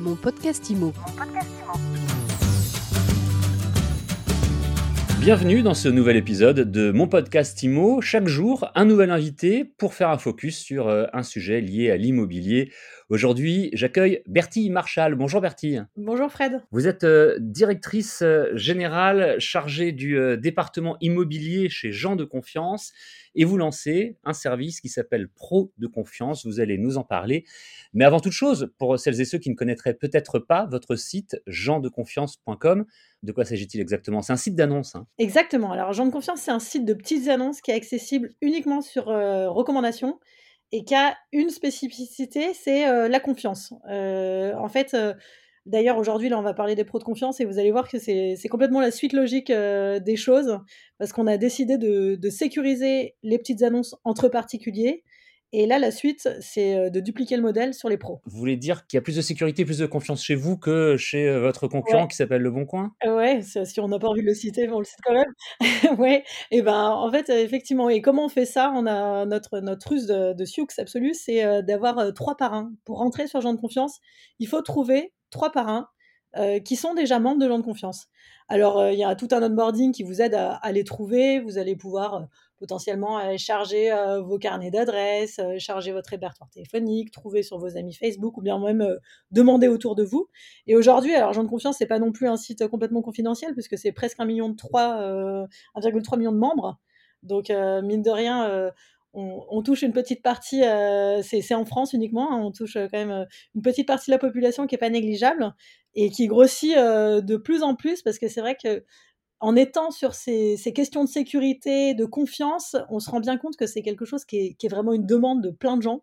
Mon podcast IMO. Bienvenue dans ce nouvel épisode de mon podcast IMO. Chaque jour, un nouvel invité pour faire un focus sur euh, un sujet lié à l'immobilier. Aujourd'hui, j'accueille Bertie Marchal. Bonjour Bertie. Bonjour Fred. Vous êtes euh, directrice euh, générale chargée du département immobilier chez Jean de Confiance et vous lancez un service qui s'appelle Pro de Confiance. Vous allez nous en parler. Mais avant toute chose, pour celles et ceux qui ne connaîtraient peut-être pas votre site jeandeconfiance.com, de quoi s'agit-il exactement? C'est un site d'annonce. Hein. Exactement. Alors, Jean de Confiance, c'est un site de petites annonces qui est accessible uniquement sur euh, recommandation et qui a une spécificité, c'est euh, la confiance. Euh, en fait, d'ailleurs, aujourd'hui, là, on va parler des pros de confiance et vous allez voir que c'est complètement la suite logique des choses parce qu'on a décidé de sécuriser les petites annonces entre particuliers et là, la suite, c'est de dupliquer le modèle sur les pros. Vous voulez dire qu'il y a plus de sécurité, plus de confiance chez vous que chez votre concurrent qui s'appelle Le Bon Coin? Ouais, si on n'a pas envie de le citer, on le cite quand même. ouais, et ben en fait, effectivement, et comment on fait ça? On a notre, notre ruse de, de Sioux absolue, c'est d'avoir trois parrains. Pour rentrer sur Gens de Confiance, il faut trouver trois parrains qui sont déjà membres de Gens de Confiance. Alors, il y a tout un onboarding qui vous aide à, les trouver. Vous allez pouvoir potentiellement euh, charger euh, vos carnets d'adresses, euh, charger votre répertoire téléphonique, trouver sur vos amis Facebook ou bien même demander autour de vous. Et aujourd'hui, alors Jean de Confiance, c'est pas non plus un site complètement confidentiel puisque c'est presque un million de 3, 1,3 million de membres. Donc mine de rien, on, touche une petite partie, c'est en France uniquement, hein, on touche quand même une petite partie de la population qui est pas négligeable et qui grossit de plus en plus parce que c'est vrai que en étant sur ces, questions de sécurité, de confiance, on se rend bien compte que c'est quelque chose qui est, vraiment une demande de plein de gens.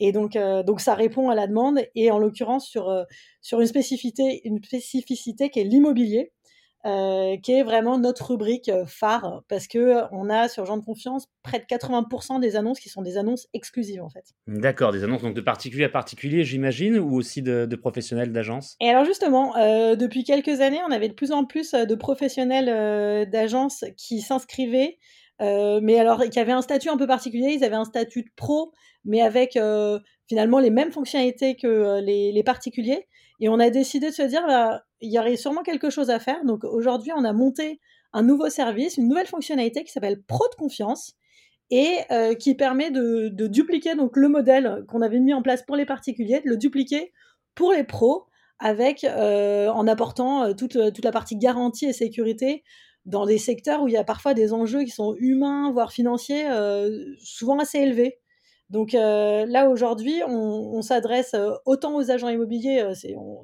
Et donc, euh, donc ça répond à la demande, et en l'occurrence sur, euh, sur une, spécificité, une spécificité qui est l'immobilier. Euh, qui est vraiment notre rubrique euh, phare parce que euh, on a sur Gens de Confiance près de 80% des annonces qui sont des annonces exclusives en fait. D'accord, des annonces donc de particulier à particulier, j'imagine, ou aussi de, professionnels d'agence. Et alors justement, depuis quelques années, on avait de plus en plus de professionnels d'agence qui s'inscrivaient. Mais alors, qui avaient un statut un peu particulier, ils avaient un statut de pro, mais avec finalement les mêmes fonctionnalités que les, les particuliers. Et on a décidé de se dire, bah, il y aurait sûrement quelque chose à faire. Donc aujourd'hui, on a monté un nouveau service, une nouvelle fonctionnalité qui s'appelle Pro de confiance et euh, qui permet de, dupliquer donc le modèle qu'on avait mis en place pour les particuliers, de le dupliquer pour les pros avec euh, en apportant euh, toute, toute la partie garantie et sécurité dans des secteurs où il y a parfois des enjeux qui sont humains, voire financiers, souvent assez élevés. Donc euh, là, aujourd'hui, on, s'adresse euh, autant aux agents immobiliers, euh,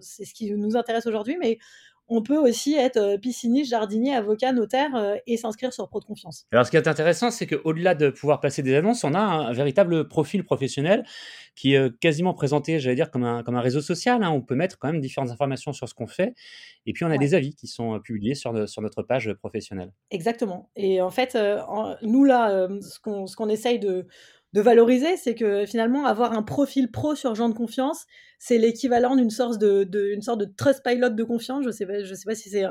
c'est ce qui nous intéresse aujourd'hui, mais on peut aussi être pisciniste, jardinier, avocat, notaire et s'inscrire sur Pro de Confiance. Alors, ce qui est intéressant, c'est qu'au-delà de pouvoir passer des annonces, on a un, véritable profil professionnel qui est quasiment présenté, j'allais dire, comme un, comme un réseau social. Hein. On peut mettre quand même différentes informations sur ce qu'on fait. Et puis, on a des avis qui sont publiés sur, sur notre page professionnelle. Exactement. Et en fait, nous, là, ce qu'on essaye de de valoriser, c'est que finalement avoir un profil pro sur gens de confiance, c'est l'équivalent d'une sorte de, sorte de trust pilot de confiance. Je sais pas, sais pas si c'est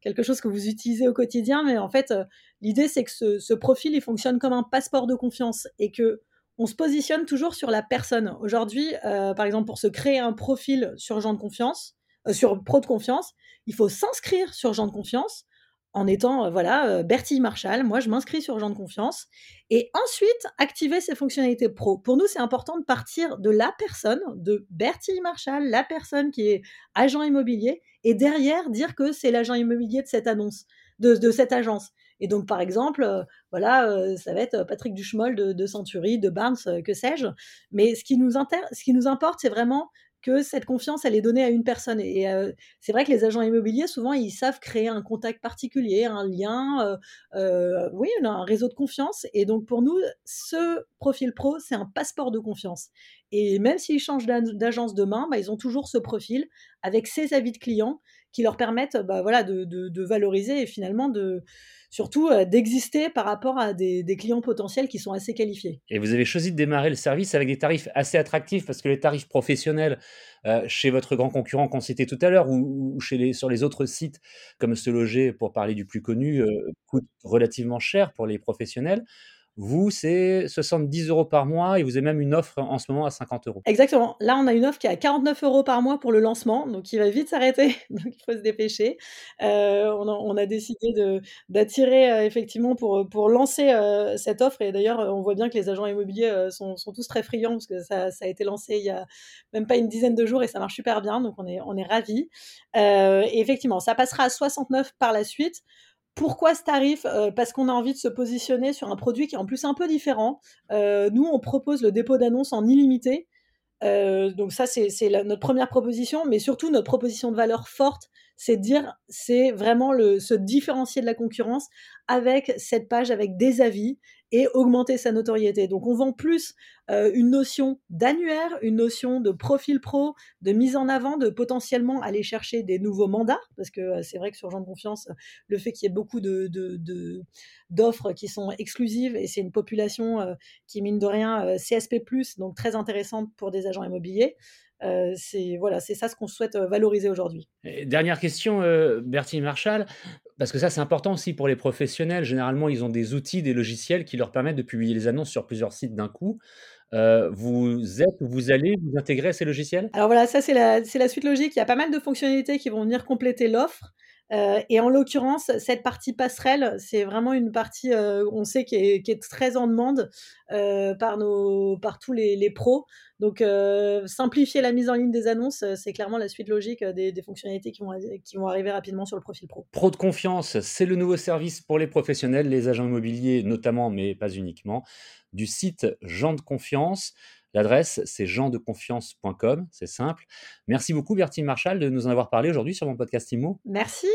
quelque chose que vous utilisez au quotidien, mais en fait, euh, l'idée c'est que ce, profil il fonctionne comme un passeport de confiance et que on se positionne toujours sur la personne. Aujourd'hui, euh, par exemple, pour se créer un profil sur gens de confiance, euh, sur pro de confiance, il faut s'inscrire sur gens de confiance en étant, euh, voilà, euh, Bertie Marshall. Moi, je m'inscris sur Gens de Confiance. Et ensuite, activer ces fonctionnalités pro. Pour nous, c'est important de partir de la personne, de Bertie Marshall, la personne qui est agent immobilier, et derrière, dire que c'est l'agent immobilier de cette annonce, de, cette agence. Et donc, par exemple, euh, voilà, ça va être Patrick Duchemol de, de Century, de Barnes, que sais-je. Mais ce qui nous, ce qui nous importe, c'est vraiment que cette confiance, elle est donnée à une personne. Et euh, c'est vrai que les agents immobiliers, souvent, ils savent créer un contact particulier, un lien, euh, euh, oui, un réseau de confiance. Et donc, pour nous, ce profil pro, c'est un passeport de confiance. Et même s'ils changent d'agence demain, bah, ils ont toujours ce profil avec ses avis de clients qui leur permettent bah, voilà, de, valoriser et finalement de surtout d'exister par rapport à des, clients potentiels qui sont assez qualifiés. Et vous avez choisi de démarrer le service avec des tarifs assez attractifs parce que les tarifs professionnels chez votre grand concurrent qu'on citait tout à l'heure ou, sur les autres sites comme Se Loger, pour parler du plus connu, coûtent relativement cher pour les professionnels. Vous, c'est 70 euros par mois et vous avez même une offre en ce moment à 50 euros. Exactement. Là, on a une offre qui est à 49 euros par mois pour le lancement, donc il va vite s'arrêter, donc il faut se dépêcher. Euh, on, a, décidé d'attirer euh, effectivement pour, lancer euh, cette offre et d'ailleurs, on voit bien que les agents immobiliers sont, tous très friands parce que ça, a été lancé il y a même pas une dizaine de jours et ça marche super bien, donc on est, on ravis. et effectivement, ça passera à 69 par la suite. Pourquoi ce tarif euh, Parce qu'on a envie de se positionner sur un produit qui est en plus un peu différent. Euh, nous, on propose le dépôt d'annonce en illimité. Euh, donc ça, c'est notre première proposition, mais surtout notre proposition de valeur forte, c'est dire, c'est vraiment se différencier de la concurrence avec cette page, avec des avis et augmenter sa notoriété. Donc on vend plus euh, une notion d'annuaire, une notion de profil pro, de mise en avant, de potentiellement aller chercher des nouveaux mandats, parce que euh, c'est vrai que sur Jean de Confiance, le fait qu'il y ait beaucoup d'offres qui sont exclusives et c'est une population euh, qui mine de rien CSP+, donc très intéressante pour des agents immobiliers. C'est voilà, c'est ça ce qu'on souhaite valoriser aujourd'hui. Dernière question, Bertie Marshall parce que ça, c'est important aussi pour les professionnels. Généralement, ils ont des outils, des logiciels qui leur permettent de publier les annonces sur plusieurs sites d'un coup. Euh, vous êtes, vous allez vous intégrer à ces logiciels? Alors voilà, ça c'est la, la, suite logique. Il y a pas mal de fonctionnalités qui vont venir compléter l'offre. Euh, et en l'occurrence, cette partie passerelle, c'est vraiment une partie, euh, on sait, qui est, très en demande euh, par, tous les, pros. Donc, simplifier la mise en ligne des annonces, c'est clairement la suite logique des, fonctionnalités qui vont, qui vont arriver rapidement sur le profil pro. Pro de confiance, c'est le nouveau service pour les professionnels, les agents immobiliers notamment, mais pas uniquement, du site Jean de Confiance. L'adresse, c'est jeandeconfiance.com, c'est simple. Merci beaucoup, Bertine Marshall, de nous en avoir parlé aujourd'hui sur mon podcast IMO. Merci,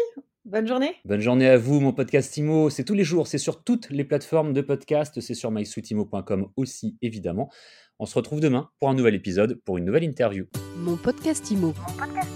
bonne journée. Bonne journée à vous, mon podcast IMO. C'est tous les jours, c'est sur toutes les plateformes de podcast, c'est sur mysuitimo.com aussi, évidemment. On se retrouve demain pour un nouvel épisode, pour une nouvelle interview. Mon podcast IMO. Mon podcast